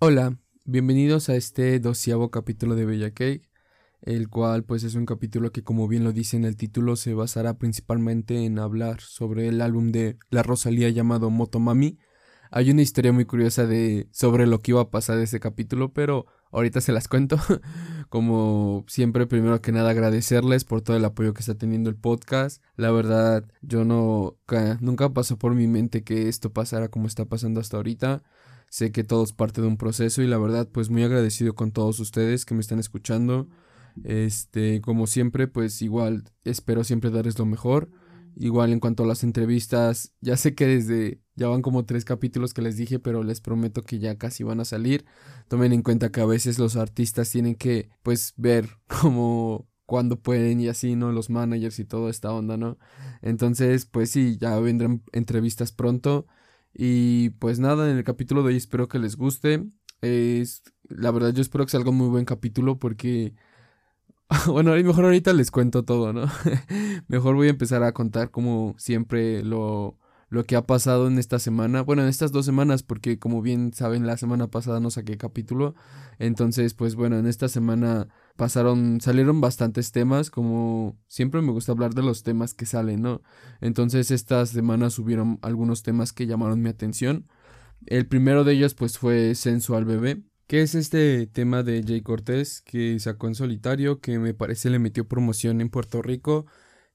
Hola, bienvenidos a este doceavo capítulo de Bella Cake, el cual pues es un capítulo que como bien lo dice en el título se basará principalmente en hablar sobre el álbum de La Rosalía llamado Motomami. Hay una historia muy curiosa de sobre lo que iba a pasar ese capítulo, pero ahorita se las cuento. como siempre, primero que nada agradecerles por todo el apoyo que está teniendo el podcast. La verdad, yo no nunca pasó por mi mente que esto pasara como está pasando hasta ahorita. Sé que todo es parte de un proceso y la verdad pues muy agradecido con todos ustedes que me están escuchando. Este, como siempre, pues igual espero siempre darles lo mejor. Igual en cuanto a las entrevistas, ya sé que desde ya van como tres capítulos que les dije, pero les prometo que ya casi van a salir. Tomen en cuenta que a veces los artistas tienen que pues ver como cuando pueden y así, ¿no? Los managers y toda esta onda, ¿no? Entonces, pues sí, ya vendrán entrevistas pronto. Y pues nada, en el capítulo de hoy espero que les guste. Es, la verdad yo espero que sea algo muy buen capítulo porque... bueno, mejor ahorita les cuento todo, ¿no? mejor voy a empezar a contar como siempre lo, lo que ha pasado en esta semana, bueno, en estas dos semanas, porque como bien saben, la semana pasada no saqué capítulo, entonces, pues bueno, en esta semana pasaron, salieron bastantes temas, como siempre me gusta hablar de los temas que salen, ¿no? Entonces, estas semanas hubieron algunos temas que llamaron mi atención. El primero de ellos, pues, fue Sensual Bebé, que es este tema de Jay Cortés que sacó en solitario, que me parece le metió promoción en Puerto Rico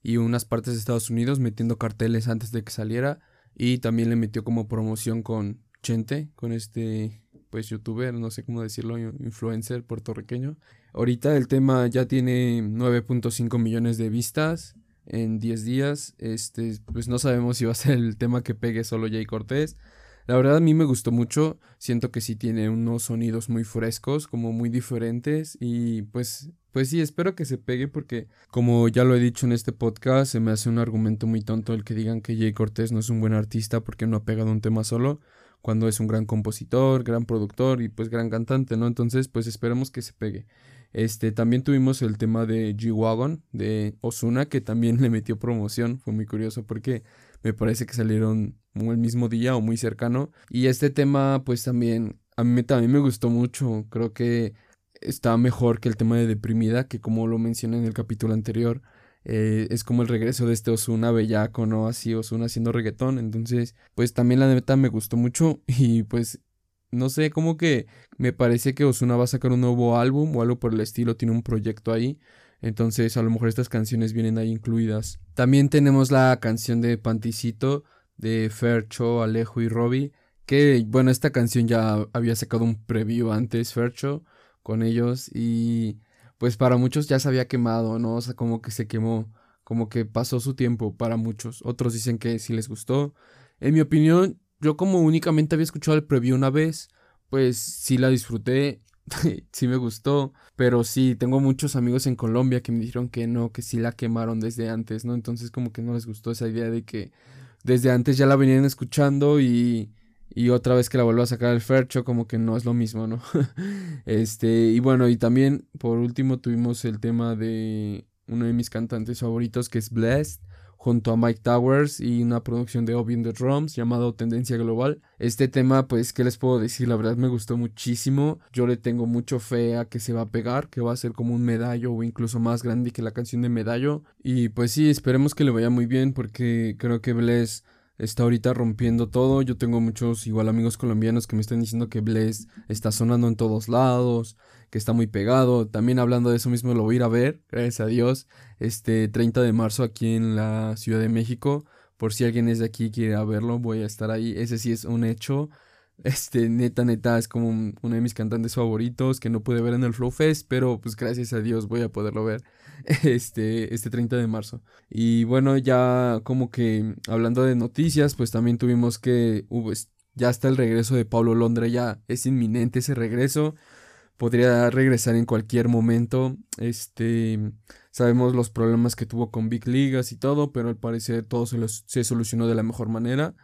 y unas partes de Estados Unidos metiendo carteles antes de que saliera y también le metió como promoción con Chente, con este pues youtuber, no sé cómo decirlo, influencer puertorriqueño. Ahorita el tema ya tiene 9.5 millones de vistas en 10 días. Este, pues no sabemos si va a ser el tema que pegue solo Jay Cortés. La verdad a mí me gustó mucho, siento que sí tiene unos sonidos muy frescos, como muy diferentes y pues pues sí, espero que se pegue porque como ya lo he dicho en este podcast, se me hace un argumento muy tonto el que digan que Jay Cortés no es un buen artista porque no ha pegado un tema solo, cuando es un gran compositor, gran productor y pues gran cantante, ¿no? Entonces, pues esperemos que se pegue. Este, también tuvimos el tema de G-Wagon de Osuna que también le metió promoción, fue muy curioso porque me parece que salieron el mismo día o muy cercano. Y este tema, pues también, a mí también me gustó mucho. Creo que está mejor que el tema de Deprimida, que como lo mencioné en el capítulo anterior, eh, es como el regreso de este Osuna bellaco, ¿no? Así Osuna haciendo reggaetón. Entonces, pues también la neta me gustó mucho y pues no sé, como que me parece que Osuna va a sacar un nuevo álbum o algo por el estilo, tiene un proyecto ahí. Entonces, a lo mejor estas canciones vienen ahí incluidas. También tenemos la canción de Panticito de Fercho, Alejo y Robbie. Que, bueno, esta canción ya había sacado un preview antes, Fercho, con ellos. Y pues para muchos ya se había quemado, ¿no? O sea, como que se quemó, como que pasó su tiempo para muchos. Otros dicen que sí les gustó. En mi opinión, yo como únicamente había escuchado el preview una vez, pues sí la disfruté. sí me gustó, pero sí, tengo muchos amigos en Colombia que me dijeron que no, que sí la quemaron desde antes, ¿no? Entonces como que no les gustó esa idea de que desde antes ya la venían escuchando y, y otra vez que la vuelvo a sacar el Fercho como que no es lo mismo, ¿no? este, y bueno, y también por último tuvimos el tema de uno de mis cantantes favoritos que es Blessed junto a Mike Towers y una producción de Obi the Drums llamado Tendencia Global. Este tema, pues, ¿qué les puedo decir? La verdad me gustó muchísimo. Yo le tengo mucho fe a que se va a pegar, que va a ser como un medallo o incluso más grande que la canción de medallo. Y pues sí, esperemos que le vaya muy bien porque creo que Bless está ahorita rompiendo todo. Yo tengo muchos igual amigos colombianos que me están diciendo que Bless está sonando en todos lados, que está muy pegado. También hablando de eso mismo lo voy a ir a ver, gracias a Dios, este 30 de marzo aquí en la Ciudad de México. Por si alguien es de aquí y quiere verlo, voy a estar ahí. Ese sí es un hecho. Este, neta, neta, es como uno de mis cantantes favoritos que no pude ver en el Flow Fest, pero pues gracias a Dios voy a poderlo ver este, este 30 de marzo. Y bueno, ya como que hablando de noticias, pues también tuvimos que ya está el regreso de Pablo Londra, ya es inminente ese regreso. Podría regresar en cualquier momento. Este, sabemos los problemas que tuvo con Big Ligas y todo, pero al parecer todo se, se solucionó de la mejor manera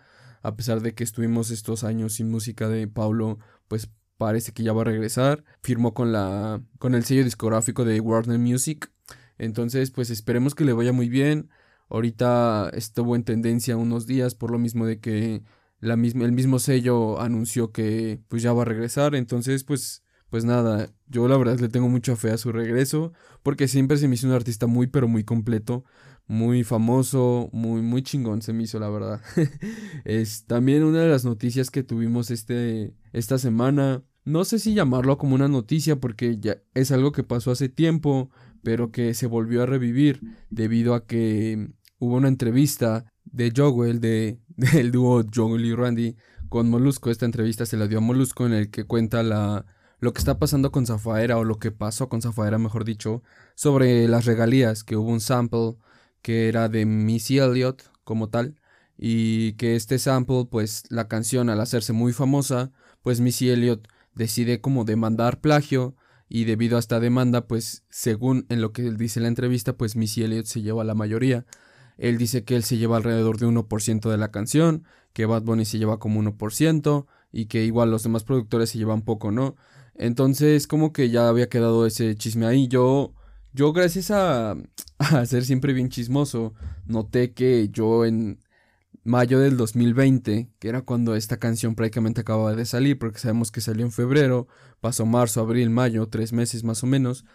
a pesar de que estuvimos estos años sin música de Paulo, pues parece que ya va a regresar. Firmó con la con el sello discográfico de Warner Music. Entonces, pues esperemos que le vaya muy bien. Ahorita estuvo en tendencia unos días por lo mismo de que la misma, el mismo sello anunció que pues ya va a regresar. Entonces, pues, pues nada, yo la verdad le tengo mucha fe a su regreso porque siempre se me hizo un artista muy pero muy completo, muy famoso, muy muy chingón se me hizo la verdad. es también una de las noticias que tuvimos este esta semana. No sé si llamarlo como una noticia porque ya es algo que pasó hace tiempo, pero que se volvió a revivir debido a que hubo una entrevista de Jowell, de, del dúo Jowell y Randy, con Molusco. Esta entrevista se la dio a Molusco en el que cuenta la, lo que está pasando con Zafaera, o lo que pasó con Zafaera, mejor dicho, sobre las regalías, que hubo un sample que era de Missy Elliott como tal, y que este sample, pues la canción al hacerse muy famosa, pues Missy Elliott decide como demandar plagio, y debido a esta demanda, pues según en lo que él dice en la entrevista, pues Missy Elliott se lleva la mayoría. Él dice que él se lleva alrededor de 1% de la canción, que Bad Bunny se lleva como 1% y que igual los demás productores se llevan poco, ¿no? Entonces como que ya había quedado ese chisme ahí. Yo, yo gracias a, a ser siempre bien chismoso, noté que yo en mayo del 2020, que era cuando esta canción prácticamente acababa de salir, porque sabemos que salió en febrero, pasó marzo, abril, mayo, tres meses más o menos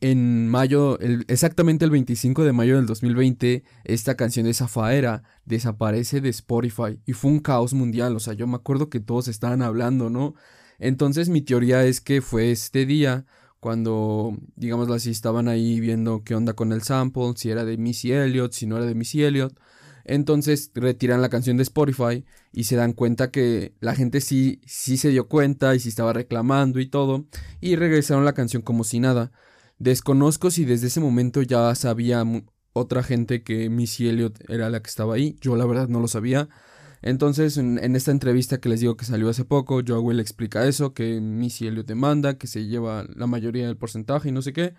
en mayo, exactamente el 25 de mayo del 2020, esta canción de Zafaera desaparece de Spotify y fue un caos mundial, o sea, yo me acuerdo que todos estaban hablando, ¿no? Entonces mi teoría es que fue este día cuando, digamos así, estaban ahí viendo qué onda con el sample, si era de Missy Elliott, si no era de Missy Elliott. Entonces retiran la canción de Spotify y se dan cuenta que la gente sí, sí se dio cuenta y sí estaba reclamando y todo. Y regresaron la canción como si nada. Desconozco si desde ese momento ya sabía otra gente que Missy Elliott era la que estaba ahí. Yo la verdad no lo sabía. Entonces, en, esta entrevista que les digo que salió hace poco, Joe le explica eso, que Missy Elliott demanda, que se lleva la mayoría del porcentaje y no sé qué.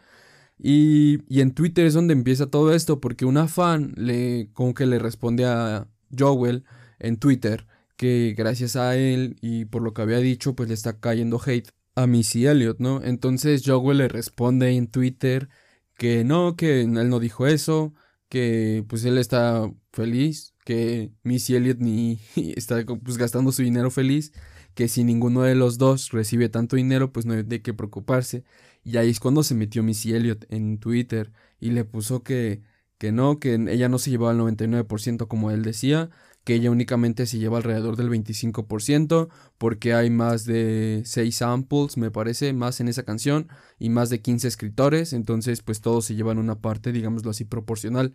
Y, en Twitter es donde empieza todo esto, porque una fan le, que le responde a Joel en Twitter que gracias a él y por lo que había dicho, pues le está cayendo hate a Missy Elliott, ¿no? Entonces Joel le responde en Twitter que no, que él no dijo eso, que pues él está feliz, que Missy Elliott ni está pues gastando su dinero feliz, que si ninguno de los dos recibe tanto dinero, pues no hay de qué preocuparse. Y ahí es cuando se metió Missy Elliott en Twitter y le puso que, que no, que ella no se llevaba el 99% como él decía, que ella únicamente se lleva alrededor del 25% porque hay más de 6 samples, me parece, más en esa canción y más de 15 escritores, entonces pues todos se llevan una parte, digámoslo así, proporcional.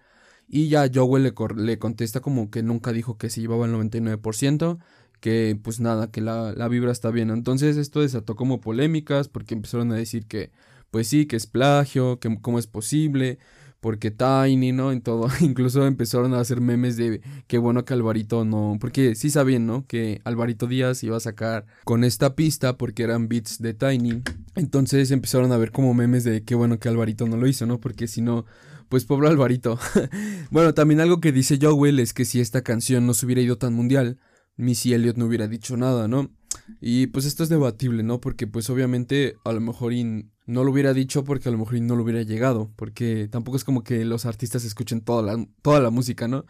Y ya Joel le, le contesta como que nunca dijo que se llevaba el 99%, que pues nada, que la, la vibra está bien. Entonces esto desató como polémicas porque empezaron a decir que pues sí, que es plagio, que cómo es posible, porque Tiny, ¿no? En todo. Incluso empezaron a hacer memes de qué bueno que Alvarito no. Porque sí sabían, ¿no? Que Alvarito Díaz iba a sacar con esta pista porque eran beats de Tiny. Entonces empezaron a ver como memes de qué bueno que Alvarito no lo hizo, ¿no? Porque si no. Pues pobre Alvarito. bueno, también algo que dice Joel es que si esta canción no se hubiera ido tan mundial, Missy Elliott no hubiera dicho nada, ¿no? Y pues esto es debatible, ¿no? Porque pues obviamente a lo mejor no lo hubiera dicho porque a lo mejor no lo hubiera llegado, porque tampoco es como que los artistas escuchen toda la, toda la música, ¿no?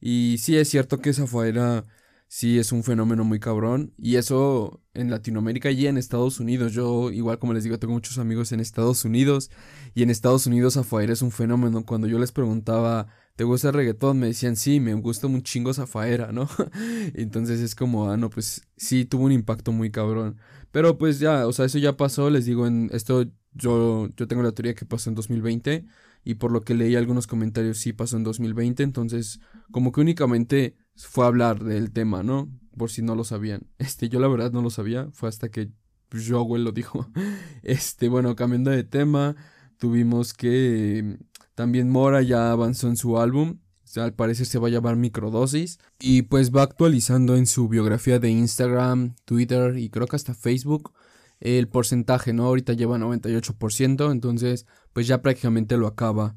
Y sí es cierto que esa fuera sí es un fenómeno muy cabrón y eso en Latinoamérica y en Estados Unidos. Yo igual como les digo tengo muchos amigos en Estados Unidos y en Estados Unidos Zafaera es un fenómeno. Cuando yo les preguntaba ¿te gusta el reggaetón? Me decían sí, me gusta un chingo Zafaera, ¿no? Entonces es como, ah, no, pues sí tuvo un impacto muy cabrón. Pero pues ya, o sea, eso ya pasó, les digo, en esto yo, yo tengo la teoría que pasó en 2020 y por lo que leí algunos comentarios sí pasó en 2020, entonces como que únicamente fue a hablar del tema, ¿no? Por si no lo sabían. Este, yo la verdad no lo sabía, fue hasta que Joel lo dijo. Este, bueno, cambiando de tema, tuvimos que también Mora ya avanzó en su álbum, al parecer se va a llamar Microdosis y pues va actualizando en su biografía de Instagram, Twitter y creo que hasta Facebook el porcentaje, ¿no? Ahorita lleva 98%, entonces pues ya prácticamente lo acaba.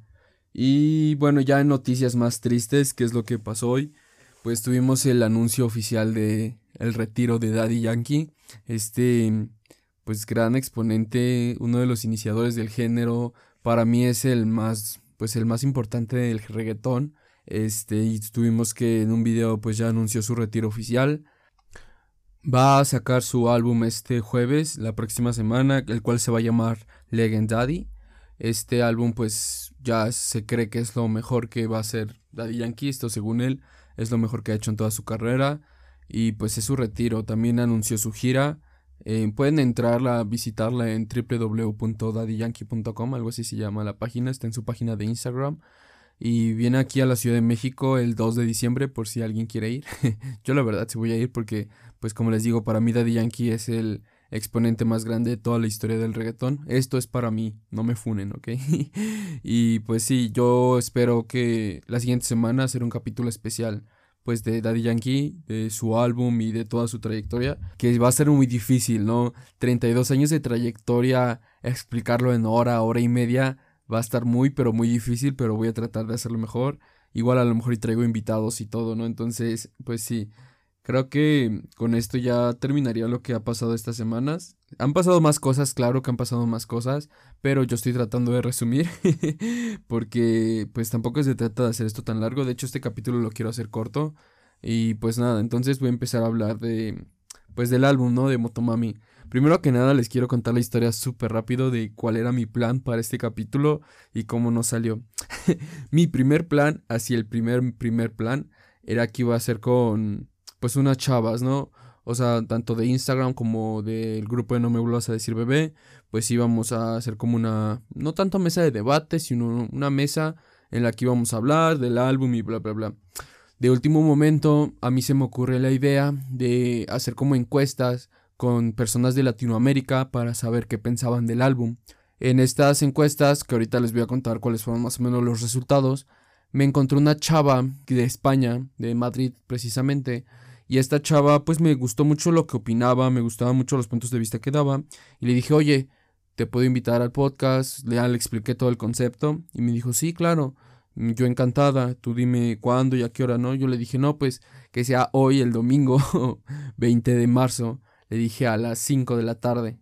Y bueno, ya en noticias más tristes, ¿qué es lo que pasó hoy? Pues tuvimos el anuncio oficial de el retiro de Daddy Yankee, este pues gran exponente, uno de los iniciadores del género, para mí es el más pues el más importante del reggaetón. Este, y tuvimos que en un video pues ya anunció su retiro oficial. Va a sacar su álbum este jueves, la próxima semana, el cual se va a llamar Legend Daddy. Este álbum pues ya se cree que es lo mejor que va a hacer Daddy Yankee, esto según él es lo mejor que ha hecho en toda su carrera y pues es su retiro. También anunció su gira. Eh, pueden entrarla, visitarla en www.daddyyankee.com, algo así se llama la página, está en su página de Instagram. Y viene aquí a la Ciudad de México el 2 de diciembre por si alguien quiere ir. Yo la verdad sí voy a ir porque, pues como les digo, para mí Daddy Yankee es el exponente más grande de toda la historia del reggaetón. Esto es para mí, no me funen, ¿ok? y pues sí, yo espero que la siguiente semana hacer un capítulo especial pues de Daddy Yankee, de su álbum y de toda su trayectoria, que va a ser muy difícil, ¿no? 32 años de trayectoria, explicarlo en hora, hora y media, Va a estar muy, pero muy difícil, pero voy a tratar de hacerlo mejor. Igual a lo mejor y traigo invitados y todo, ¿no? Entonces, pues sí, creo que con esto ya terminaría lo que ha pasado estas semanas. Han pasado más cosas, claro que han pasado más cosas, pero yo estoy tratando de resumir porque pues tampoco se trata de hacer esto tan largo. De hecho, este capítulo lo quiero hacer corto. Y pues nada, entonces voy a empezar a hablar de pues del álbum, ¿no? De Motomami. Primero que nada les quiero contar la historia súper rápido de cuál era mi plan para este capítulo y cómo no salió. mi primer plan, así el primer primer plan, era que iba a ser con pues unas chavas, ¿no? O sea, tanto de Instagram como del grupo de No Me Vuelvas a Decir Bebé, pues íbamos a hacer como una, no tanto mesa de debate, sino una mesa en la que íbamos a hablar del álbum y bla, bla, bla. De último momento, a mí se me ocurre la idea de hacer como encuestas con personas de Latinoamérica para saber qué pensaban del álbum. En estas encuestas, que ahorita les voy a contar cuáles fueron más o menos los resultados, me encontré una chava de España, de Madrid precisamente, y esta chava pues me gustó mucho lo que opinaba, me gustaban mucho los puntos de vista que daba, y le dije, oye, te puedo invitar al podcast, le, le expliqué todo el concepto, y me dijo, sí, claro, yo encantada, tú dime cuándo y a qué hora, ¿no? Yo le dije, no, pues que sea hoy, el domingo 20 de marzo, le dije a las 5 de la tarde.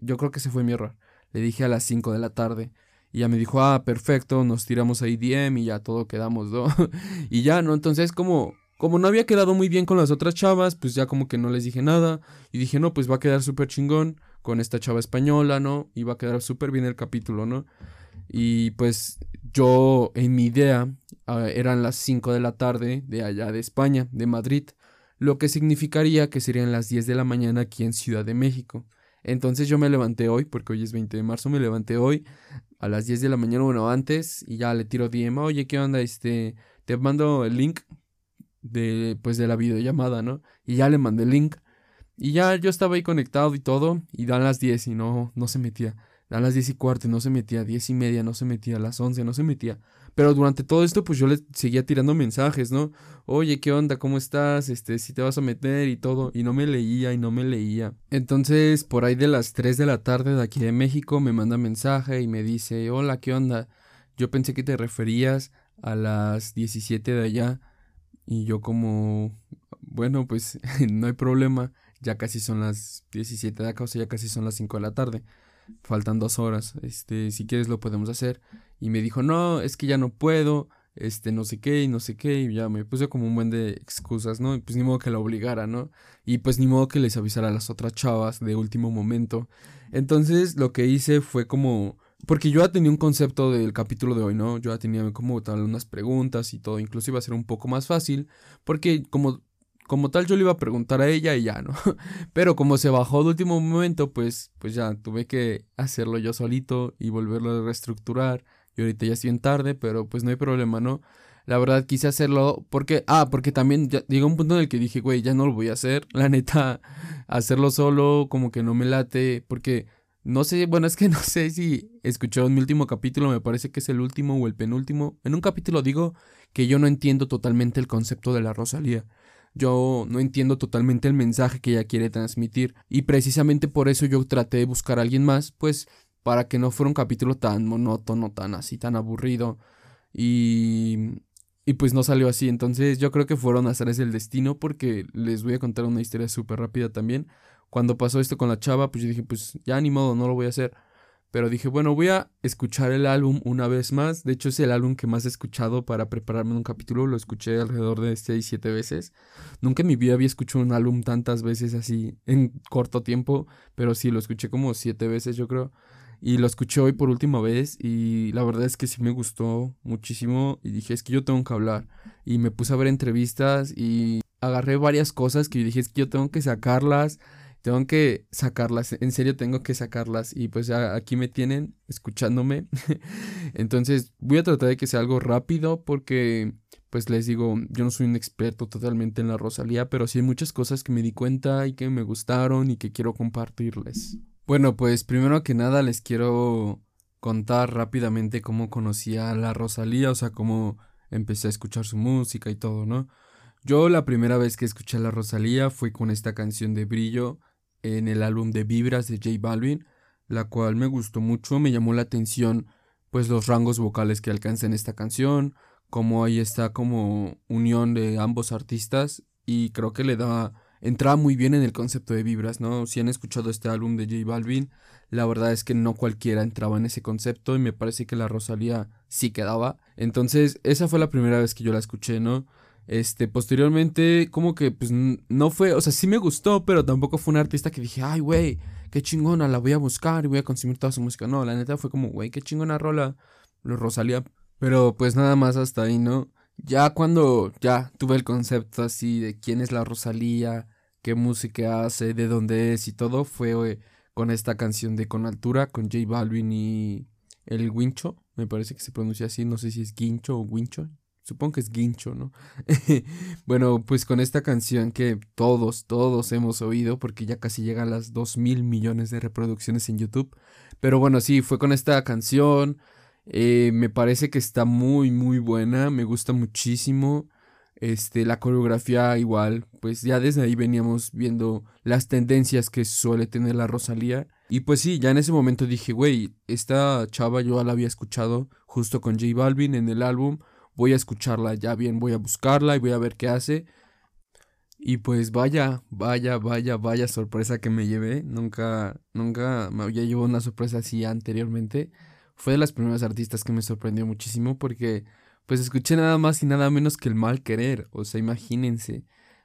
Yo creo que ese fue mi error. Le dije a las 5 de la tarde. Y ya me dijo, ah, perfecto, nos tiramos ahí DM y ya todo quedamos, ¿no? y ya, ¿no? Entonces, como, como no había quedado muy bien con las otras chavas, pues ya como que no les dije nada. Y dije, no, pues va a quedar súper chingón con esta chava española, ¿no? Y va a quedar súper bien el capítulo, ¿no? Y pues yo, en mi idea, ah, eran las 5 de la tarde de allá de España, de Madrid lo que significaría que serían las 10 de la mañana aquí en Ciudad de México. Entonces yo me levanté hoy, porque hoy es 20 de marzo, me levanté hoy a las 10 de la mañana, bueno, antes, y ya le tiro DM, oye, ¿qué onda? Este, te mando el link de, pues, de la videollamada, ¿no? Y ya le mandé el link. Y ya yo estaba ahí conectado y todo, y dan las 10 y no, no se metía. Dan las 10 y cuarto y no se metía, 10 y media no se metía, las 11 no se metía. Pero durante todo esto, pues yo le seguía tirando mensajes, ¿no? Oye, ¿qué onda? ¿Cómo estás? Este, si te vas a meter y todo. Y no me leía y no me leía. Entonces, por ahí de las 3 de la tarde de aquí de México, me manda mensaje y me dice, hola, ¿qué onda? Yo pensé que te referías a las 17 de allá. Y yo como, bueno, pues no hay problema. Ya casi son las 17 de acá, o ya casi son las 5 de la tarde faltan dos horas, este, si quieres lo podemos hacer. Y me dijo, no, es que ya no puedo, este, no sé qué, y no sé qué, y ya me puse como un buen de excusas, ¿no? Y pues ni modo que la obligara, ¿no? Y pues ni modo que les avisara a las otras chavas de último momento. Entonces lo que hice fue como... Porque yo ya tenía un concepto del capítulo de hoy, ¿no? Yo ya tenía como tal unas preguntas y todo, incluso iba a ser un poco más fácil, porque como como tal yo le iba a preguntar a ella y ya, ¿no? Pero como se bajó de último momento, pues, pues ya tuve que hacerlo yo solito y volverlo a reestructurar. Y ahorita ya es bien tarde, pero pues no hay problema, ¿no? La verdad quise hacerlo porque, ah, porque también llegó un punto en el que dije, güey, ya no lo voy a hacer. La neta, hacerlo solo como que no me late, porque no sé, bueno, es que no sé si escucharon mi último capítulo, me parece que es el último o el penúltimo. En un capítulo digo que yo no entiendo totalmente el concepto de la Rosalía yo no entiendo totalmente el mensaje que ella quiere transmitir y precisamente por eso yo traté de buscar a alguien más, pues para que no fuera un capítulo tan monótono, tan así, tan aburrido y y pues no salió así, entonces yo creo que fueron azares del destino porque les voy a contar una historia súper rápida también. Cuando pasó esto con la chava, pues yo dije, pues ya ni modo, no lo voy a hacer. Pero dije, bueno, voy a escuchar el álbum una vez más. De hecho, es el álbum que más he escuchado para prepararme un capítulo. Lo escuché alrededor de 6, 7 veces. Nunca en mi vida había escuchado un álbum tantas veces así en corto tiempo. Pero sí, lo escuché como 7 veces, yo creo. Y lo escuché hoy por última vez. Y la verdad es que sí me gustó muchísimo. Y dije, es que yo tengo que hablar. Y me puse a ver entrevistas y agarré varias cosas que dije, es que yo tengo que sacarlas tengo que sacarlas, en serio tengo que sacarlas y pues aquí me tienen escuchándome. Entonces voy a tratar de que sea algo rápido porque pues les digo, yo no soy un experto totalmente en la Rosalía, pero sí hay muchas cosas que me di cuenta y que me gustaron y que quiero compartirles. Bueno, pues primero que nada les quiero contar rápidamente cómo conocí a la Rosalía, o sea, cómo empecé a escuchar su música y todo, ¿no? Yo la primera vez que escuché la Rosalía fue con esta canción de Brillo en el álbum de Vibras de J Balvin, la cual me gustó mucho, me llamó la atención pues los rangos vocales que alcanza en esta canción, como ahí está como unión de ambos artistas y creo que le da entraba muy bien en el concepto de vibras, ¿no? Si han escuchado este álbum de J Balvin, la verdad es que no cualquiera entraba en ese concepto y me parece que la Rosalía sí quedaba. Entonces, esa fue la primera vez que yo la escuché, ¿no? Este, posteriormente, como que, pues, no fue, o sea, sí me gustó, pero tampoco fue un artista que dije, ay, güey, qué chingona, la voy a buscar y voy a consumir toda su música. No, la neta fue como, güey, qué chingona rola, lo Rosalía. Pero pues nada más hasta ahí, ¿no? Ya cuando ya tuve el concepto así de quién es la Rosalía, qué música hace, de dónde es y todo, fue con esta canción de Con Altura, con J Balvin y el Wincho, me parece que se pronuncia así, no sé si es Guincho o Wincho, Supongo que es guincho, ¿no? bueno, pues con esta canción que todos, todos hemos oído, porque ya casi llega a las 2 mil millones de reproducciones en YouTube. Pero bueno, sí, fue con esta canción. Eh, me parece que está muy, muy buena. Me gusta muchísimo. Este, la coreografía igual, pues ya desde ahí veníamos viendo las tendencias que suele tener la Rosalía. Y pues sí, ya en ese momento dije, güey, esta chava yo la había escuchado justo con J Balvin en el álbum voy a escucharla ya bien, voy a buscarla y voy a ver qué hace. Y pues vaya, vaya, vaya, vaya sorpresa que me llevé. Nunca, nunca me había llevado una sorpresa así anteriormente. Fue de las primeras artistas que me sorprendió muchísimo porque pues escuché nada más y nada menos que el mal querer. O sea, imagínense.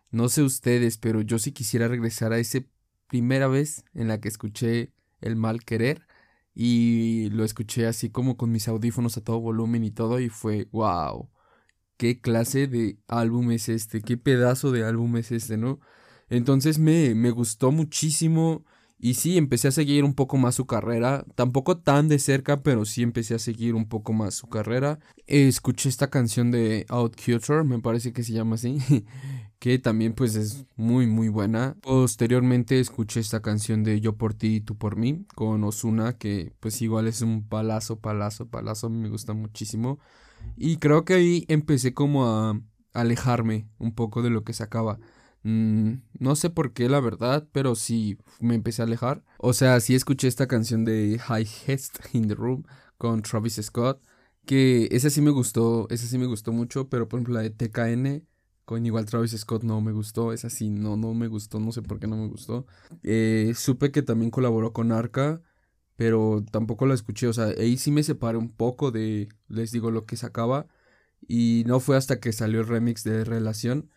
No sé ustedes, pero yo sí quisiera regresar a esa primera vez en la que escuché el mal querer y lo escuché así como con mis audífonos a todo volumen y todo y fue wow. ¿Qué clase de álbum es este? ¿Qué pedazo de álbum es este, no? Entonces me, me gustó muchísimo y sí, empecé a seguir un poco más su carrera, tampoco tan de cerca, pero sí empecé a seguir un poco más su carrera. Escuché esta canción de Out me parece que se llama así, que también pues es muy muy buena. Posteriormente escuché esta canción de Yo por ti y tú por mí con Osuna que pues igual es un palazo, palazo, palazo, me gusta muchísimo. Y creo que ahí empecé como a alejarme un poco de lo que sacaba. Mm, no sé por qué la verdad, pero sí me empecé a alejar. O sea, sí escuché esta canción de High Hest in the Room con Travis Scott. Que esa sí me gustó, esa sí me gustó mucho, pero por ejemplo la de TKN con igual Travis Scott no me gustó, es así, no, no me gustó, no sé por qué no me gustó. Eh, supe que también colaboró con Arca, pero tampoco la escuché, o sea, ahí sí me separé un poco de, les digo, lo que sacaba. Y no fue hasta que salió el remix de Relación,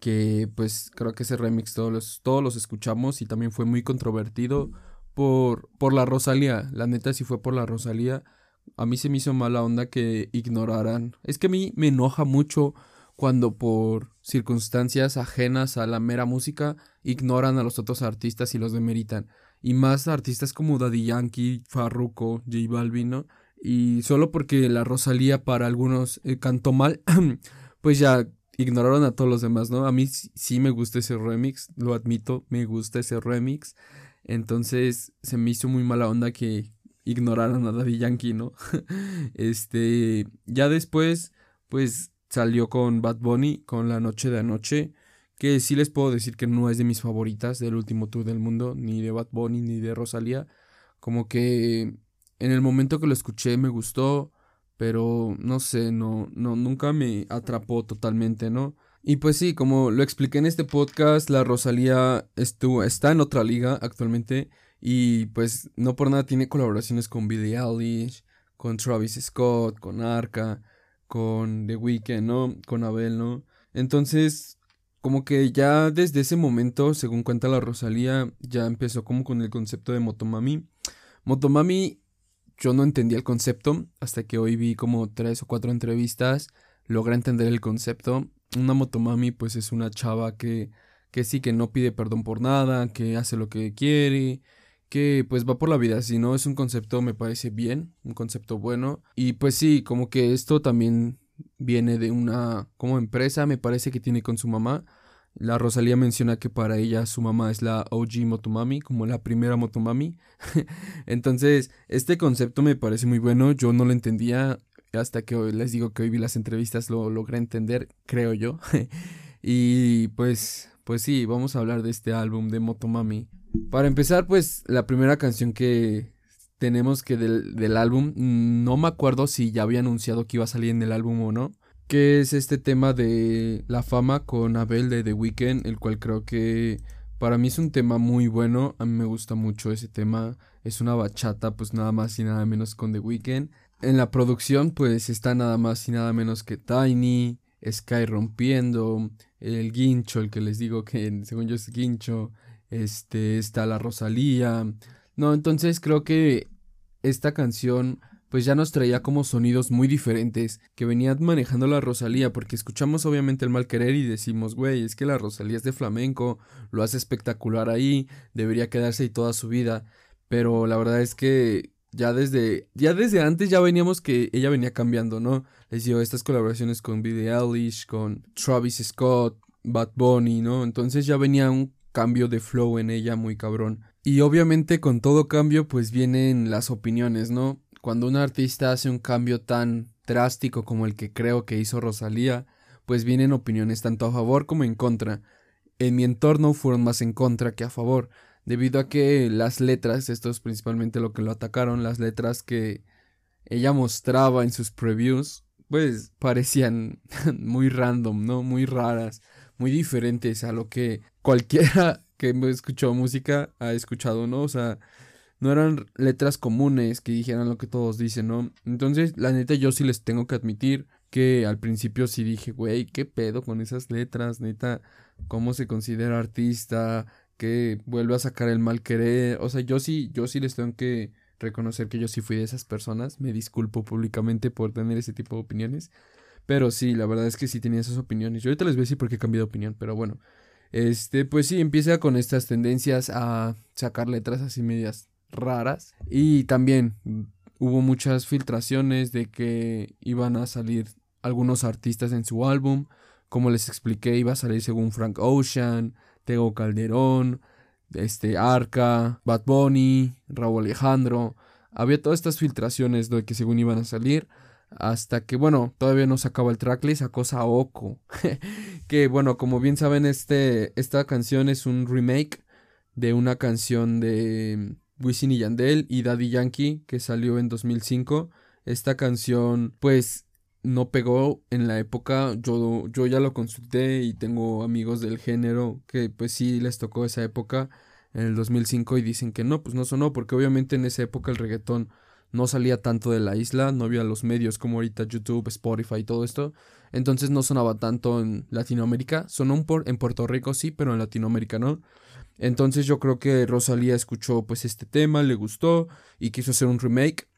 que pues creo que ese remix todos los, todos los escuchamos y también fue muy controvertido por, por la Rosalía, la neta sí fue por la Rosalía. A mí se me hizo mala onda que ignoraran. Es que a mí me enoja mucho cuando por circunstancias ajenas a la mera música ignoran a los otros artistas y los demeritan. Y más artistas como Daddy Yankee, Farruko, J Balvin, ¿no? Y solo porque la Rosalía para algunos eh, cantó mal, pues ya ignoraron a todos los demás, ¿no? A mí sí me gusta ese remix, lo admito, me gusta ese remix. Entonces se me hizo muy mala onda que ignoraran a Daddy Yankee, ¿no? este, ya después, pues salió con Bad Bunny, con La Noche de Anoche, que sí les puedo decir que no es de mis favoritas del último tour del mundo, ni de Bad Bunny, ni de Rosalía. Como que en el momento que lo escuché me gustó, pero no sé, no, no, nunca me atrapó totalmente, ¿no? Y pues sí, como lo expliqué en este podcast, la Rosalía estuvo, está en otra liga actualmente y pues no por nada tiene colaboraciones con Billie Eilish, con Travis Scott, con Arca, con The Weeknd, ¿no? Con Abel, ¿no? Entonces, como que ya desde ese momento, según cuenta la Rosalía, ya empezó como con el concepto de Motomami. Motomami, yo no entendía el concepto hasta que hoy vi como tres o cuatro entrevistas, logré entender el concepto. Una Motomami pues es una chava que, que sí, que no pide perdón por nada, que hace lo que quiere, que pues va por la vida, si no es un concepto me parece bien, un concepto bueno. Y pues sí, como que esto también viene de una como empresa, me parece que tiene con su mamá. La Rosalía menciona que para ella su mamá es la OG Motomami, como la primera Motomami. Entonces, este concepto me parece muy bueno, yo no lo entendía hasta que hoy les digo que hoy vi las entrevistas lo logré entender, creo yo. y pues pues sí, vamos a hablar de este álbum de Motomami. Para empezar, pues la primera canción que tenemos que del, del álbum, no me acuerdo si ya había anunciado que iba a salir en el álbum o no, que es este tema de la fama con Abel de The Weeknd, el cual creo que para mí es un tema muy bueno, a mí me gusta mucho ese tema, es una bachata pues nada más y nada menos con The Weeknd. En la producción pues está nada más y nada menos que Tiny, Sky rompiendo, el guincho, el que les digo que según yo es guincho, este está la Rosalía. No, entonces creo que esta canción pues ya nos traía como sonidos muy diferentes que venía manejando la Rosalía, porque escuchamos obviamente el mal querer y decimos, güey, es que la Rosalía es de flamenco, lo hace espectacular ahí, debería quedarse ahí toda su vida, pero la verdad es que ya desde, ya desde antes ya veníamos que ella venía cambiando, ¿no? Les dio estas colaboraciones con Billie Eilish, con Travis Scott, Bad Bunny, ¿no? Entonces ya venía un cambio de flow en ella muy cabrón. Y obviamente con todo cambio pues vienen las opiniones, ¿no? Cuando un artista hace un cambio tan drástico como el que creo que hizo Rosalía, pues vienen opiniones tanto a favor como en contra. En mi entorno fueron más en contra que a favor, debido a que las letras, esto es principalmente lo que lo atacaron, las letras que ella mostraba en sus previews, pues parecían muy random, ¿no? Muy raras, muy diferentes a lo que cualquiera que escuchó música ha escuchado, ¿no? O sea, no eran letras comunes que dijeran lo que todos dicen, ¿no? Entonces, la neta, yo sí les tengo que admitir que al principio sí dije, güey, ¿qué pedo con esas letras? Neta, ¿cómo se considera artista? Que vuelve a sacar el mal querer. O sea, yo sí, yo sí les tengo que reconocer que yo sí fui de esas personas. Me disculpo públicamente por tener ese tipo de opiniones. Pero sí, la verdad es que sí tenía esas opiniones. Yo ahorita les voy a decir por qué he cambiado de opinión, pero bueno. Este, pues sí, empieza con estas tendencias a sacar letras así medias raras. Y también hubo muchas filtraciones de que iban a salir algunos artistas en su álbum. Como les expliqué, iba a salir según Frank Ocean, Tego Calderón, este Arca, Bad Bunny, Raúl Alejandro. Había todas estas filtraciones de que según iban a salir. Hasta que, bueno, todavía no sacaba el tracklist, sacó Saoko. que, bueno, como bien saben, este, esta canción es un remake de una canción de Wisin y Yandel y Daddy Yankee que salió en 2005. Esta canción pues no pegó en la época, yo, yo ya lo consulté y tengo amigos del género que pues sí les tocó esa época en el 2005 y dicen que no, pues no sonó porque obviamente en esa época el reggaetón no salía tanto de la isla, no había los medios como ahorita YouTube, Spotify y todo esto, entonces no sonaba tanto en Latinoamérica, sonó en Puerto Rico sí, pero en Latinoamérica no. Entonces yo creo que Rosalía escuchó pues este tema, le gustó y quiso hacer un remake.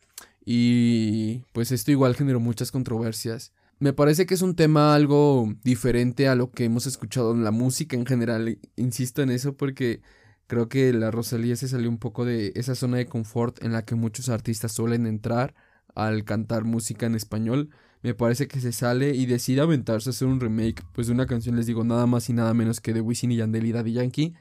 Y pues esto igual generó muchas controversias. Me parece que es un tema algo diferente a lo que hemos escuchado en la música en general. Insisto en eso porque creo que la Rosalía se salió un poco de esa zona de confort en la que muchos artistas suelen entrar al cantar música en español. Me parece que se sale y decide aventarse a hacer un remake pues de una canción, les digo, nada más y nada menos que de Wisin y Yandel y Daddy Yankee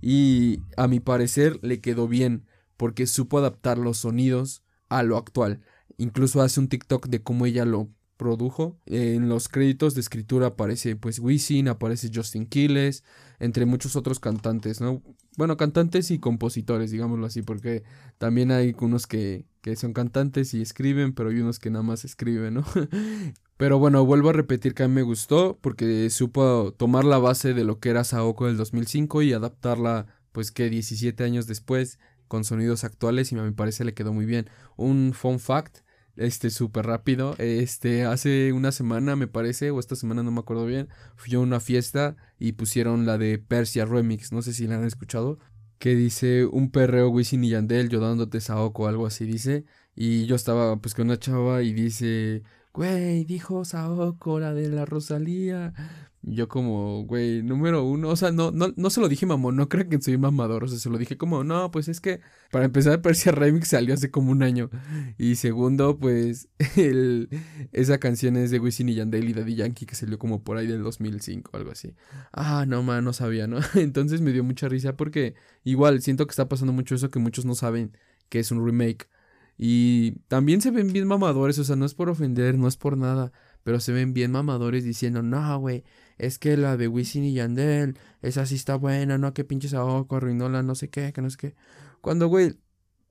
y a mi parecer le quedó bien porque supo adaptar los sonidos a lo actual. Incluso hace un TikTok de cómo ella lo produjo. En los créditos de escritura aparece pues Wisin, aparece Justin Quiles, entre muchos otros cantantes, ¿no? Bueno, cantantes y compositores, digámoslo así, porque también hay unos que, son cantantes y escriben, pero hay unos que nada más escriben, ¿no? pero bueno, vuelvo a repetir que a mí me gustó porque supo tomar la base de lo que era Saoko del 2005 y adaptarla pues que 17 años después con sonidos actuales y me parece le quedó muy bien. Un fun fact este, súper rápido. Este, hace una semana, me parece, o esta semana no me acuerdo bien, fui a una fiesta y pusieron la de Persia Remix, no sé si la han escuchado, que dice un perreo Wisin y Yandel, yo dándote Saoko, algo así dice, y yo estaba pues con una chava y dice, güey, dijo Saoko, la de la Rosalía, yo como, güey, número uno, o sea, no, no, no se lo dije mamón, no creo que soy mamador, o sea, se lo dije como, no, pues es que para empezar Persia Remix salió hace como un año. Y segundo, pues el, esa canción es de Wisin y Yandel y Daddy Yankee que salió como por ahí del 2005, algo así. Ah, no, man, no sabía, ¿no? Entonces me dio mucha risa porque igual siento que está pasando mucho eso que muchos no saben que es un remake. Y también se ven bien mamadores, o sea, no es por ofender, no es por nada, pero se ven bien mamadores diciendo, no, güey es que la de Wisin y Yandel, esa sí está buena, no, que pinches Saoko arruinó la no sé qué, que no sé qué. Cuando, güey,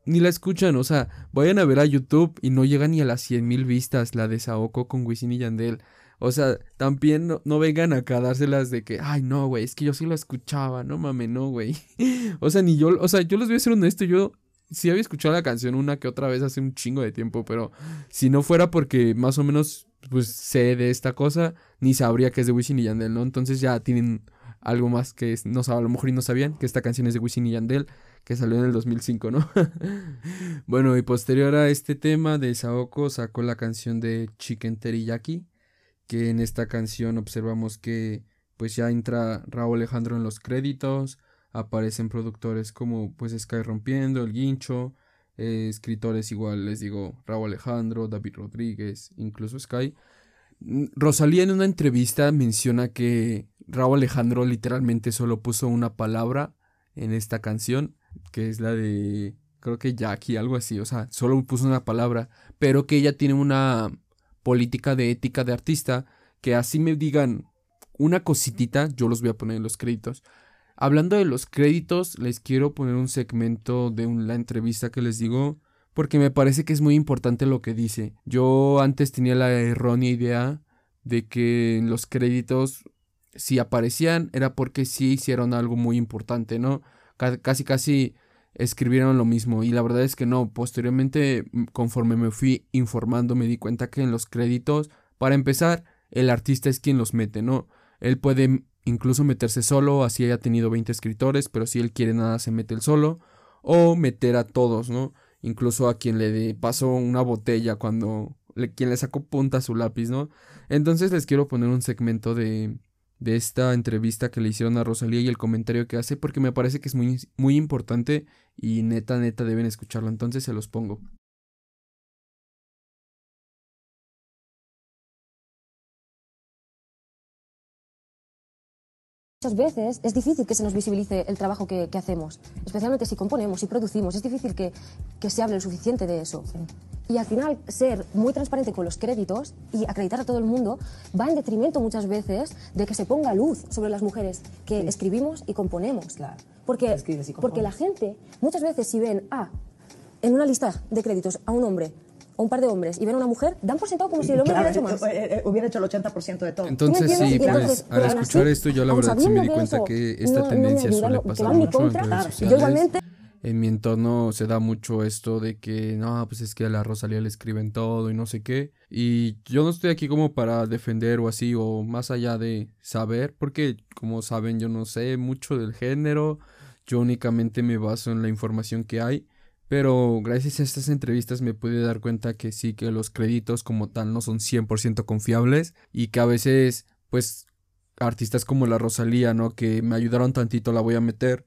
ni la escuchan, o sea, vayan a ver a YouTube y no llega ni a las 100 mil vistas la de Saoko con Wisin y Yandel. O sea, también no, vengan acá a dárselas de que, ay, no, güey, es que yo sí lo escuchaba, no mames, no, güey. o sea, ni yo, o sea, yo les voy a ser honesto, yo sí había escuchado la canción una que otra vez hace un chingo de tiempo, pero si no fuera porque más o menos pues sé de esta cosa, ni sabría que es de Wisin y Yandel, ¿no? Entonces ya tienen algo más que no a lo mejor y no sabían que esta canción es de Wisin y Yandel, que salió en el 2005, ¿no? bueno, y posterior a este tema de Saoko sacó la canción de Chicken Teriyaki, que en esta canción observamos que pues ya entra Raúl Alejandro en los créditos, aparecen productores como pues Sky Rompiendo, El Guincho, eh, escritores igual, les digo, Raúl Alejandro, David Rodríguez, incluso Sky. Mm, Rosalía en una entrevista menciona que Raúl Alejandro literalmente solo puso una palabra en esta canción, que es la de, creo que Jackie, algo así, o sea, solo puso una palabra, pero que ella tiene una política de ética de artista, que así me digan una cositita, yo los voy a poner en los créditos, Hablando de los créditos, les quiero poner un segmento de la entrevista que les digo, porque me parece que es muy importante lo que dice. Yo antes tenía la errónea idea de que en los créditos, si aparecían, era porque sí hicieron algo muy importante, ¿no? casi, casi escribieron lo mismo. Y la verdad es que no. Posteriormente, conforme me fui informando, me di cuenta que en los créditos, para empezar, el artista es quien los mete, ¿no? Él puede incluso meterse solo, así haya tenido 20 escritores, pero si él quiere nada se mete él solo, o meter a todos, ¿no? Incluso a quien le pasó una botella cuando, le, quien le sacó punta su lápiz, ¿no? Entonces les quiero poner un segmento de, de esta entrevista que le hicieron a Rosalía y el comentario que hace, porque me parece que es muy, muy importante y neta, neta deben escucharlo, entonces se los pongo. Muchas veces es difícil que se nos visibilice el trabajo que, hacemos, especialmente si componemos y producimos, es difícil que, se hable lo suficiente de eso. Y al final, ser muy transparente con los créditos y acreditar a todo el mundo va en detrimento muchas veces de que se ponga luz sobre las mujeres que escribimos y componemos. Claro. Porque, porque la gente, muchas veces si ven, ah, en una lista de créditos a un hombre o un par de hombres y ven a una mujer, dan por sentado como si el hombre hubiera hecho más. Eh, eh, hubiera hecho el 80% de todo. Entonces, sí, pues al escuchar esto, yo la verdad sí me di cuenta que esta tendencia suele pasar mucho en redes sociales. En mi entorno se da mucho esto de que, no, pues es que a la Rosalía le escriben todo y no sé qué. Y yo no estoy aquí como para defender o así, o más allá de saber, porque como saben yo no sé mucho del género, yo únicamente me baso en la información que hay pero gracias a estas entrevistas me pude dar cuenta que sí, que los créditos como tal no son 100% confiables y que a veces, pues, artistas como la Rosalía, ¿no? Que me ayudaron tantito, la voy a meter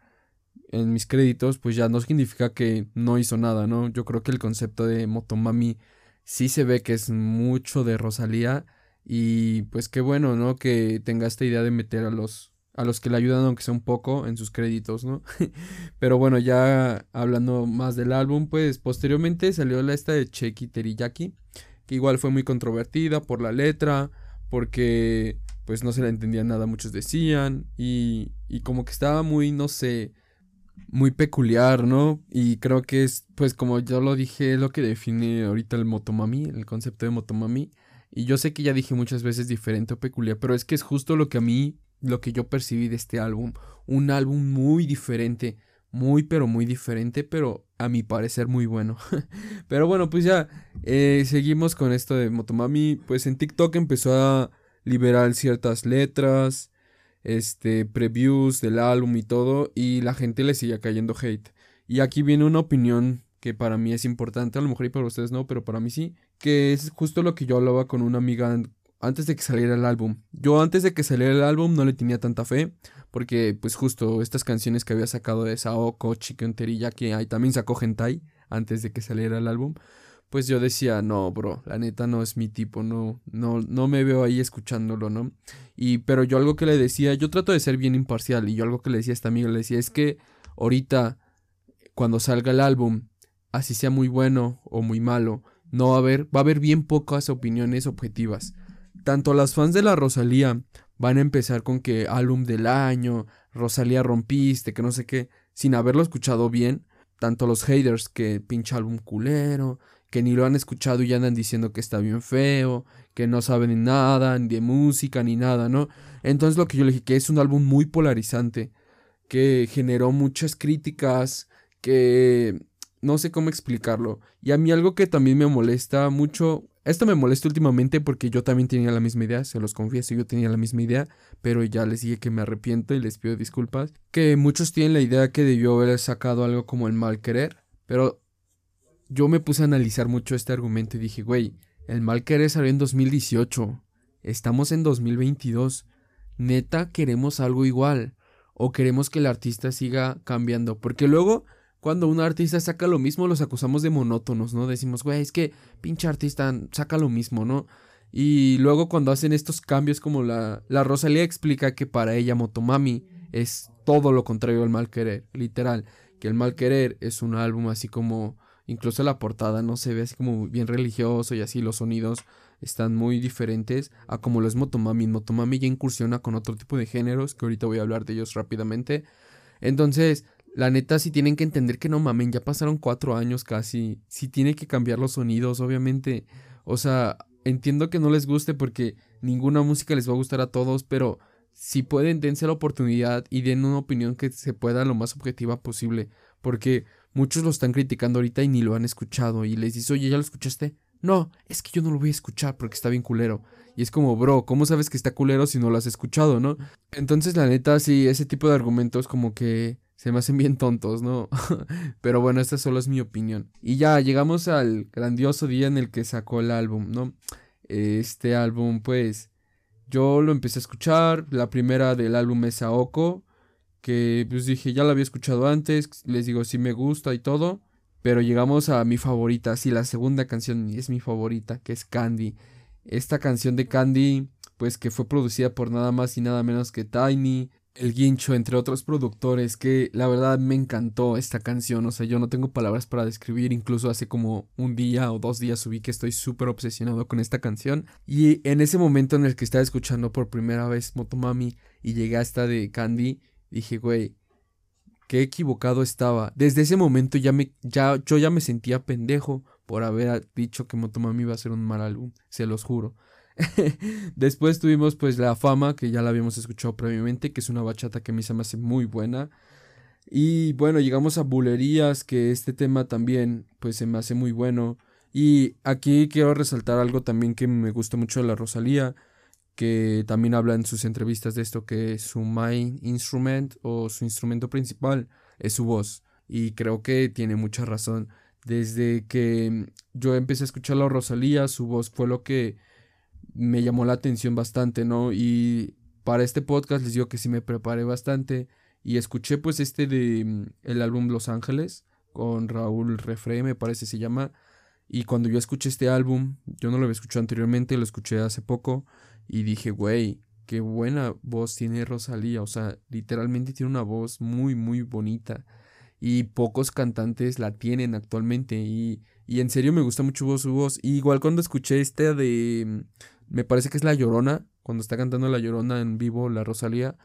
en mis créditos, pues ya no significa que no hizo nada, ¿no? Yo creo que el concepto de Motomami sí se ve que es mucho de Rosalía y pues qué bueno, ¿no? Que tenga esta idea de meter a los a los que le ayudan aunque sea un poco en sus créditos, ¿no? Pero bueno, ya hablando más del álbum, pues posteriormente salió la esta de Cheki Teriyaki, que igual fue muy controvertida por la letra, porque pues no se le entendía nada, muchos decían, y, y como que estaba muy, no sé, muy peculiar, ¿no? Y creo que es, pues como yo lo dije, lo que define ahorita el motomami, el concepto de motomami. Y yo sé que ya dije muchas veces diferente o peculiar, pero es que es justo lo que a mí, lo que yo percibí de este álbum. Un álbum muy diferente, muy pero muy diferente, pero a mi parecer muy bueno. pero bueno, pues ya eh, seguimos con esto de Motomami. Pues en TikTok empezó a liberar ciertas letras, este, previews del álbum y todo, y la gente le sigue cayendo hate. Y aquí viene una opinión que para mí es importante, a lo mejor y para ustedes no, pero para mí sí, que es justo lo que yo hablaba con una amiga antes de que saliera el álbum. Yo antes de que saliera el álbum no le tenía tanta fe, porque pues justo estas canciones que había sacado de Saoko, Chicken que ahí también sacó Hentai antes de que saliera el álbum, pues yo decía, no, bro, la neta no es mi tipo, no, no, no me veo ahí escuchándolo, ¿no? Y, pero yo algo que le decía, yo trato de ser bien imparcial, y yo algo que le decía a esta amiga, le decía, es que ahorita, cuando salga el álbum, así sea muy bueno o muy malo, no va a haber, va a haber bien pocas opiniones objetivas. Tanto las fans de la Rosalía van a empezar con que álbum del año, Rosalía rompiste, que no sé qué, sin haberlo escuchado bien, tanto los haters que pinche álbum culero, que ni lo han escuchado y ya andan diciendo que está bien feo, que no saben nada, ni de música, ni nada, ¿no? Entonces lo que yo le dije, que es un álbum muy polarizante, que generó muchas críticas, que no sé cómo explicarlo. Y a mí algo que también me molesta mucho, esto me molesta últimamente porque yo también tenía la misma idea, se los confieso, yo tenía la misma idea, pero ya les dije que me arrepiento y les pido disculpas, que muchos tienen la idea que debió haber sacado algo como el mal querer, pero yo me puse a analizar mucho este argumento y dije, güey, el mal querer salió en 2018. Estamos en 2022. Neta, queremos algo igual. O queremos que el artista siga cambiando. Porque luego, cuando un artista saca lo mismo, los acusamos de monótonos, ¿no? Decimos, güey, es que pinche artista saca lo mismo, ¿no? Y luego cuando hacen estos cambios como la, la Rosalía explica que para ella Motomami es todo lo contrario al mal querer, literal, que el mal querer es un álbum así como Incluso la portada no se ve así como bien religioso y así los sonidos están muy diferentes a como lo es Motomami. Motomami ya incursiona con otro tipo de géneros que ahorita voy a hablar de ellos rápidamente. Entonces, la neta sí tienen que entender que no mamen, ya pasaron cuatro años casi. Sí tiene que cambiar los sonidos, obviamente. O sea, entiendo que no les guste porque ninguna música les va a gustar a todos, pero si pueden, dense la oportunidad y den una opinión que se pueda lo más objetiva posible. Porque Muchos lo están criticando ahorita y ni lo han escuchado. Y les dices, oye, ¿ya lo escuchaste? No, es que yo no lo voy a escuchar porque está bien culero. Y es como, bro, ¿cómo sabes que está culero si no lo has escuchado, no? Entonces, la neta, sí, ese tipo de argumentos como que se me hacen bien tontos, ¿no? Pero bueno, esta solo es mi opinión. Y ya llegamos al grandioso día en el que sacó el álbum, ¿no? Este álbum, pues, yo lo empecé a escuchar. La primera del álbum es Aoko que pues dije, ya la había escuchado antes, les digo, sí me gusta y todo, pero llegamos a mi favorita, sí, la segunda canción es mi favorita, que es Candy. Esta canción de Candy, pues que fue producida por nada más y nada menos que Tiny, El Guincho, entre otros productores, que la verdad me encantó esta canción, o sea, yo no tengo palabras para describir, incluso hace como un día o dos días subí que estoy súper obsesionado con esta canción, y en ese momento en el que estaba escuchando por primera vez Motomami y llegué a esta de Candy, Dije, güey, qué equivocado estaba. Desde ese momento ya me, ya, yo ya me sentía pendejo por haber dicho que Motomami iba a ser un mal álbum, se los juro. Después tuvimos pues La Fama, que ya la habíamos escuchado previamente, que es una bachata que a mí se me hace muy buena. Y bueno, llegamos a Bulerías, que este tema también pues se me hace muy bueno. Y aquí quiero resaltar algo también que me gusta mucho de la Rosalía, que también habla en sus entrevistas de esto que su main instrument o su instrumento principal es su voz y creo que tiene mucha razón desde que yo empecé a escuchar a Rosalía su voz fue lo que me llamó la atención bastante no y para este podcast les digo que sí me preparé bastante y escuché pues este de mm, el álbum Los Ángeles con Raúl Refre me parece se llama y cuando yo escuché este álbum yo no lo había escuchado anteriormente lo escuché hace poco y dije, güey, qué buena voz tiene Rosalía. O sea, literalmente tiene una voz muy, muy bonita. Y pocos cantantes la tienen actualmente. Y, Y en serio me gusta mucho su voz. Y igual cuando escuché esta de. Me parece que es La Llorona. Cuando está cantando La Llorona en vivo, la Rosalía.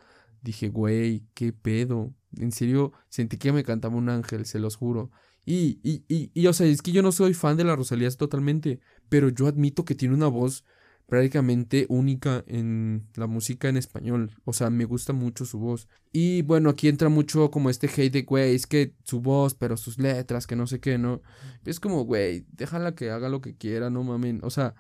Dije, güey, qué pedo. En serio, sentí que me cantaba un ángel, se los juro. Y, y, y, y, o sea, es que yo no soy fan de la Rosalía totalmente. Pero yo admito que tiene una voz prácticamente única en la música en español. O sea, me gusta mucho su voz. Y bueno, aquí entra mucho como este hate de, güey, es que su voz, pero sus letras, que no sé qué, ¿no? Es como, güey, déjala que haga lo que quiera, no mamen. O sea,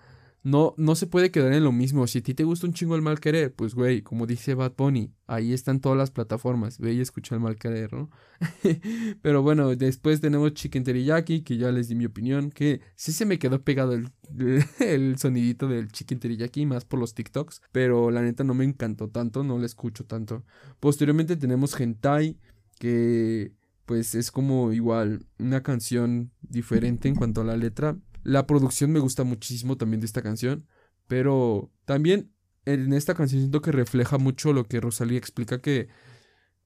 no, no se puede quedar en lo mismo. Si a ti te gusta un chingo el mal querer, pues güey, como dice Bad Bunny, ahí están todas las plataformas. Ve y escucha el mal querer, ¿no? Pero bueno, después tenemos Chicken Teriyaki, que ya les di mi opinión, que sí se me quedó pegado el, el sonidito del Chicken Teriyaki, más por los TikToks. Pero la neta no me encantó tanto, no le escucho tanto. Posteriormente tenemos Hentai, que pues es como igual una canción diferente en cuanto a la letra la producción me gusta muchísimo también de esta canción, pero también en esta canción siento que refleja mucho lo que Rosalía explica que,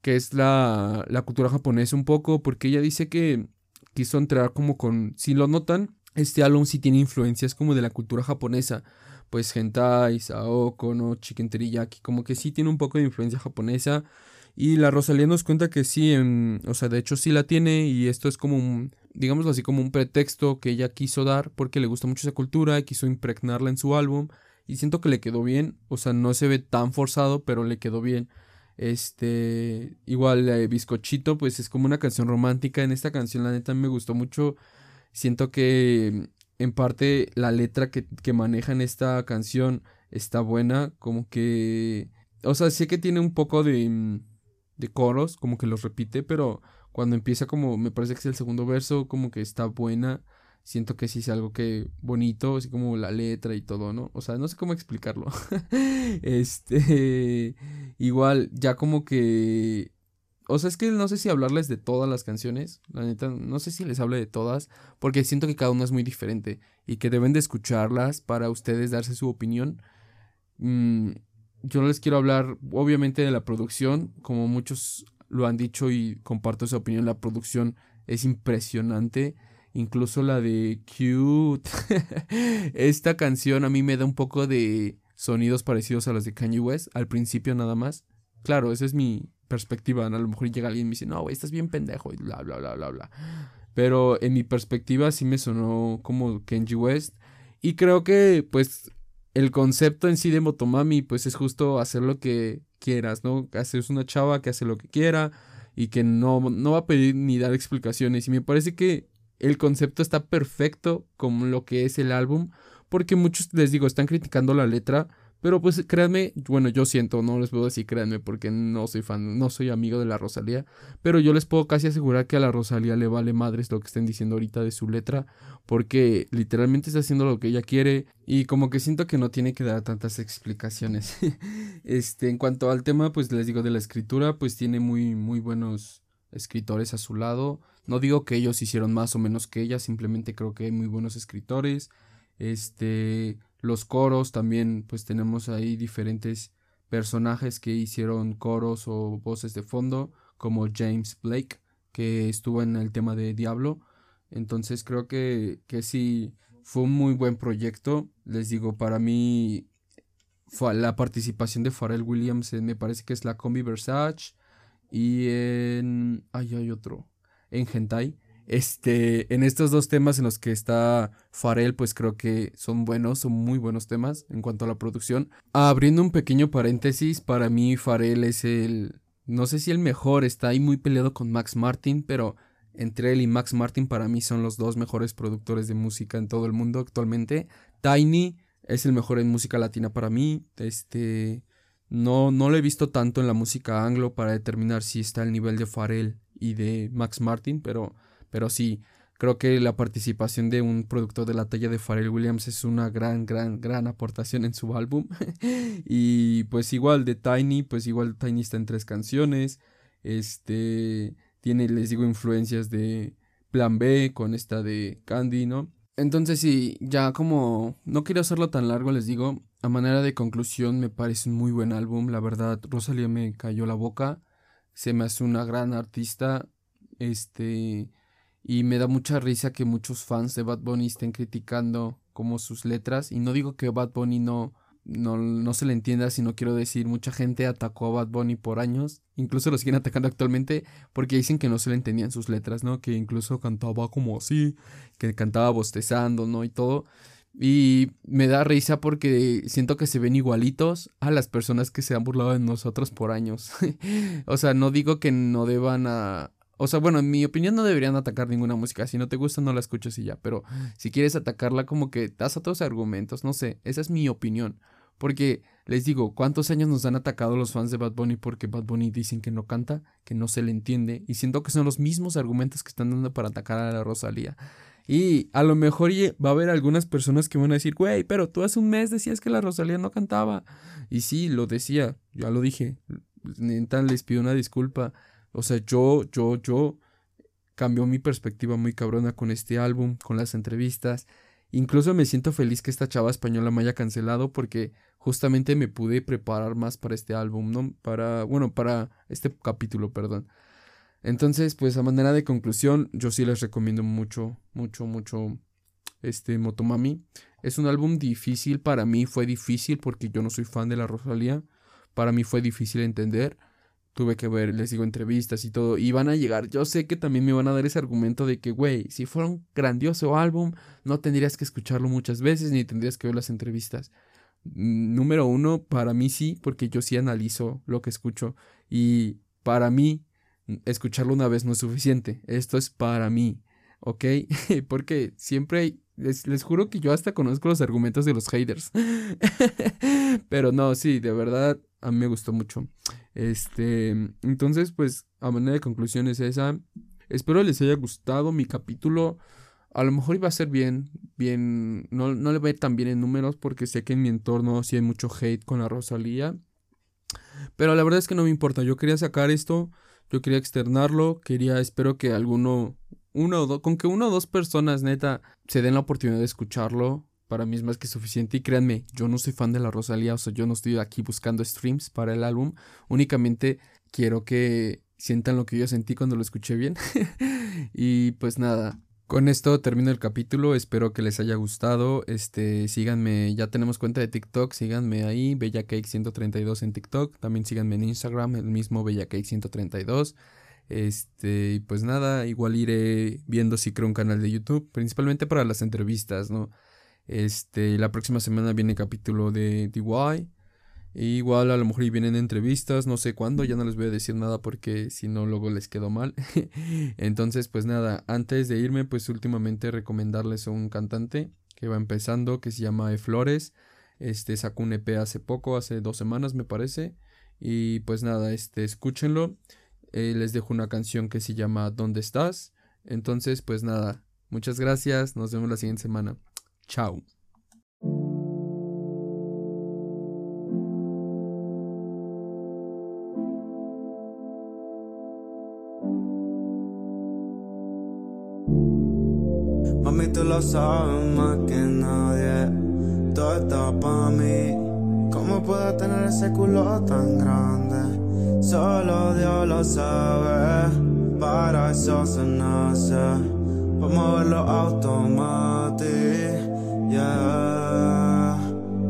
que es la, la cultura japonesa un poco, porque ella dice que quiso entrar como con, si lo notan, este álbum sí tiene influencias como de la cultura japonesa, pues hentai, saoko, no, chicken teriyaki, como que sí tiene un poco de influencia japonesa, y la Rosalía nos cuenta que sí, o sea, de hecho sí la tiene y esto es como un, digámoslo así, como un pretexto que ella quiso dar porque le gusta mucho esa cultura, quiso impregnarla en su álbum y siento que le quedó bien, o sea, no se ve tan forzado, pero le quedó bien. Este, igual eh, Bizcochito, pues es como una canción romántica. En esta canción, la neta, me gustó mucho. Siento que en parte la letra que, que maneja en esta canción está buena, como que, o sea, sé que tiene un poco de de coros, como que los repite, pero cuando empieza como, me parece que es el segundo verso, como que está buena. Siento que sí es algo que bonito, así como la letra y todo, ¿no? O sea, no sé cómo explicarlo. este, igual, ya como que... O sea, es que no sé si hablarles de todas las canciones, la neta, no sé si les hable de todas, porque siento que cada una es muy diferente y que deben de escucharlas para ustedes darse su opinión. Mm, yo les quiero hablar obviamente de la producción, como muchos lo han dicho y comparto esa opinión, la producción es impresionante, incluso la de Cute. Esta canción a mí me da un poco de sonidos parecidos a los de Kanye West, al principio nada más. Claro, esa es mi perspectiva, a lo mejor llega alguien y me dice, no, güey, estás bien pendejo y bla, bla, bla, bla, bla. Pero en mi perspectiva sí me sonó como Kanye West. Y creo que, pues, el concepto en sí de Motomami, pues es justo hacer lo que quieras, ¿no? Hacer una chava que hace lo que quiera y que no, no va a pedir ni dar explicaciones. Y me parece que el concepto está perfecto como lo que es el álbum, porque muchos, les digo, están criticando la letra, pero pues créanme, bueno, yo siento, no les puedo decir créanme porque no soy fan, no soy amigo de la Rosalía, pero yo les puedo casi asegurar que a la Rosalía le vale madres lo que estén diciendo ahorita de su letra, porque literalmente está haciendo lo que ella quiere y como que siento que no tiene que dar tantas explicaciones. este, en cuanto al tema, pues les digo de la escritura, pues tiene muy muy buenos escritores a su lado. No digo que ellos hicieron más o menos que ella, simplemente creo que hay muy buenos escritores. Este, los coros también, pues tenemos ahí diferentes personajes que hicieron coros o voces de fondo, como James Blake, que estuvo en el tema de Diablo. Entonces creo que, que sí, fue un muy buen proyecto. Les digo, para mí la participación de Pharrell Williams me parece que es la Combi Versace y en... Ay, hay otro. En Hentai este, en estos dos temas en los que está Farel, pues creo que son buenos, son muy buenos temas en cuanto a la producción. Abriendo un pequeño paréntesis, para mí Farel es el, no sé si el mejor, está ahí muy peleado con Max Martin, pero entre él y Max Martin para mí son los dos mejores productores de música en todo el mundo actualmente. Tiny es el mejor en música latina para mí, este, no, no lo he visto tanto en la música anglo para determinar si está al nivel de Farel y de Max Martin, pero pero sí, creo que la participación de un productor de la talla de Pharrell Williams es una gran, gran, gran aportación en su álbum. y pues igual de Tiny, pues igual Tiny está en tres canciones. Este tiene, les digo, influencias de Plan B con esta de Candy, ¿no? Entonces sí, ya como no quiero hacerlo tan largo, les digo, a manera de conclusión me parece un muy buen álbum, la verdad, Rosalía me cayó la boca, se me hace una gran artista, este, Y me da mucha risa que muchos fans de Bad Bunny estén criticando como sus letras. Y no digo que Bad Bunny no, no, no se le entienda, sino quiero decir, mucha gente atacó a Bad Bunny por años. Incluso lo siguen atacando actualmente porque dicen que no se le entendían sus letras, ¿no? Que incluso cantaba como así, que cantaba bostezando, ¿no? Y todo. Y me da risa porque siento que se ven igualitos a las personas que se han burlado de nosotros por años. o sea, no digo que no deban a... O sea, bueno, en mi opinión no deberían atacar ninguna música. Si no te gusta, no la escuches y ya. Pero si quieres atacarla, como que das a todos argumentos. No sé, esa es mi opinión. Porque les digo, ¿cuántos años nos han atacado los fans de Bad Bunny porque Bad Bunny dicen que no canta, que no se le entiende? Y siento que son los mismos argumentos que están dando para atacar a la Rosalía. Y a lo mejor va a haber algunas personas que van a decir, güey, pero tú hace un mes decías que la Rosalía no cantaba. Y sí, lo decía, ya lo dije. Neta, les pido una disculpa. O sea, yo, yo, yo cambió mi perspectiva muy cabrona con este álbum, con las entrevistas. Incluso me siento feliz que esta chava española me haya cancelado porque justamente me pude preparar más para este álbum, ¿no? Para, bueno, para este capítulo, perdón. Entonces, pues a manera de conclusión, yo sí les recomiendo mucho, mucho, mucho este Motomami. Es un álbum difícil para mí, fue difícil porque yo no soy fan de la Rosalía. Para mí fue difícil entender. Tuve que ver, les digo, entrevistas y todo. Y van a llegar. Yo sé que también me van a dar ese argumento de que, güey, si fuera un grandioso álbum, no tendrías que escucharlo muchas veces ni tendrías que ver las entrevistas. Número uno, para mí sí, porque yo sí analizo lo que escucho. Y para mí, escucharlo una vez no es suficiente. Esto es para mí, ¿ok? Porque siempre les, les, juro que yo hasta conozco los argumentos de los haters. Pero no, sí, de verdad, a mí me gustó mucho. Este, entonces, pues, a manera de conclusión es esa. Espero les haya gustado mi capítulo. A lo mejor iba a ser bien, bien, no, no le va a ir tan bien en números porque sé que en mi entorno sí hay mucho hate con la Rosalía. Pero la verdad es que no me importa, yo quería sacar esto yo quería externarlo, quería, espero que alguno, uno o dos, con que una o dos personas neta se den la oportunidad de escucharlo, para mí es más que suficiente. Y créanme, yo no soy fan de la Rosalía, o sea, yo no estoy aquí buscando streams para el álbum, únicamente quiero que sientan lo que yo sentí cuando lo escuché bien. y pues nada, con esto termino el capítulo, espero que les haya gustado. Este, síganme, ya tenemos cuenta de TikTok, síganme ahí, BellaCake132 en TikTok, también síganme en Instagram, el mismo BellaCake132. Este, y pues nada, igual iré viendo si creo un canal de YouTube, principalmente para las entrevistas, ¿no? Este, la próxima semana viene capítulo de DY igual a lo mejor vienen entrevistas, no sé cuándo, ya no les voy a decir nada porque si no luego les quedo mal. Entonces, pues nada, antes de irme, pues últimamente recomendarles a un cantante que va empezando, que se llama E Flores. Este sacó un EP hace poco, hace dos semanas me parece. Y pues nada, este, escúchenlo. Eh, les dejo una canción que se llama ¿Dónde estás? Entonces, pues nada, muchas gracias, nos vemos la siguiente semana. Chao. tú lo sabes más que nadie. Todo está para mí. ¿Cómo puedo tener ese culo tan grande? Solo Dios lo sabe. Para eso se nace. Vamos a automático. Yeah.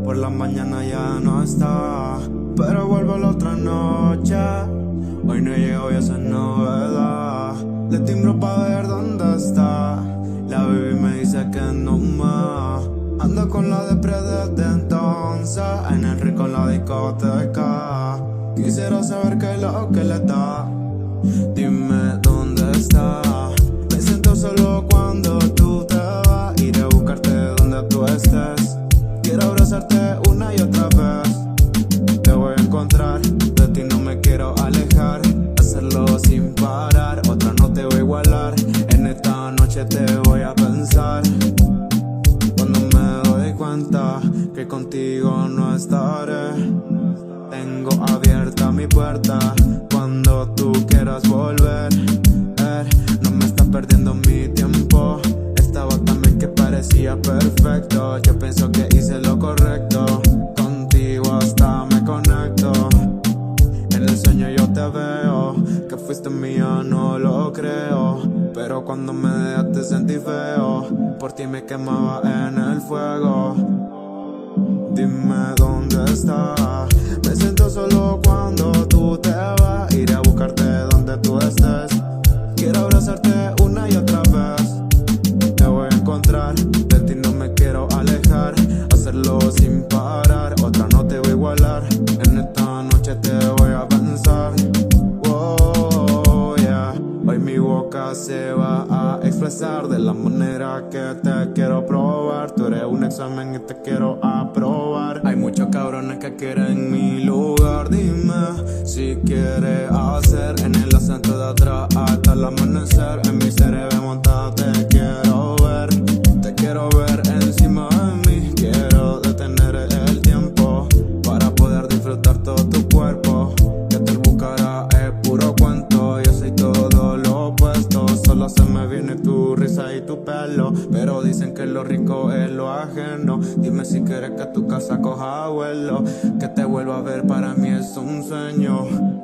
Por la mañana ya no está. Pero vuelvo la otra noche. Hoy no llego y esa novedad. Le timbro pa' ver dónde está. La baby me dice que no más. Ando con la de desde entonces. En el rico en la discoteca. Quisiera saber qué es lo que le da. Dime dónde está. Me siento solo cuando tú te vas. Iré a buscarte Quiero abrazarte una y otra vez. que tu casa coja vuelo. Que te vuelva a ver para mí es un sueño.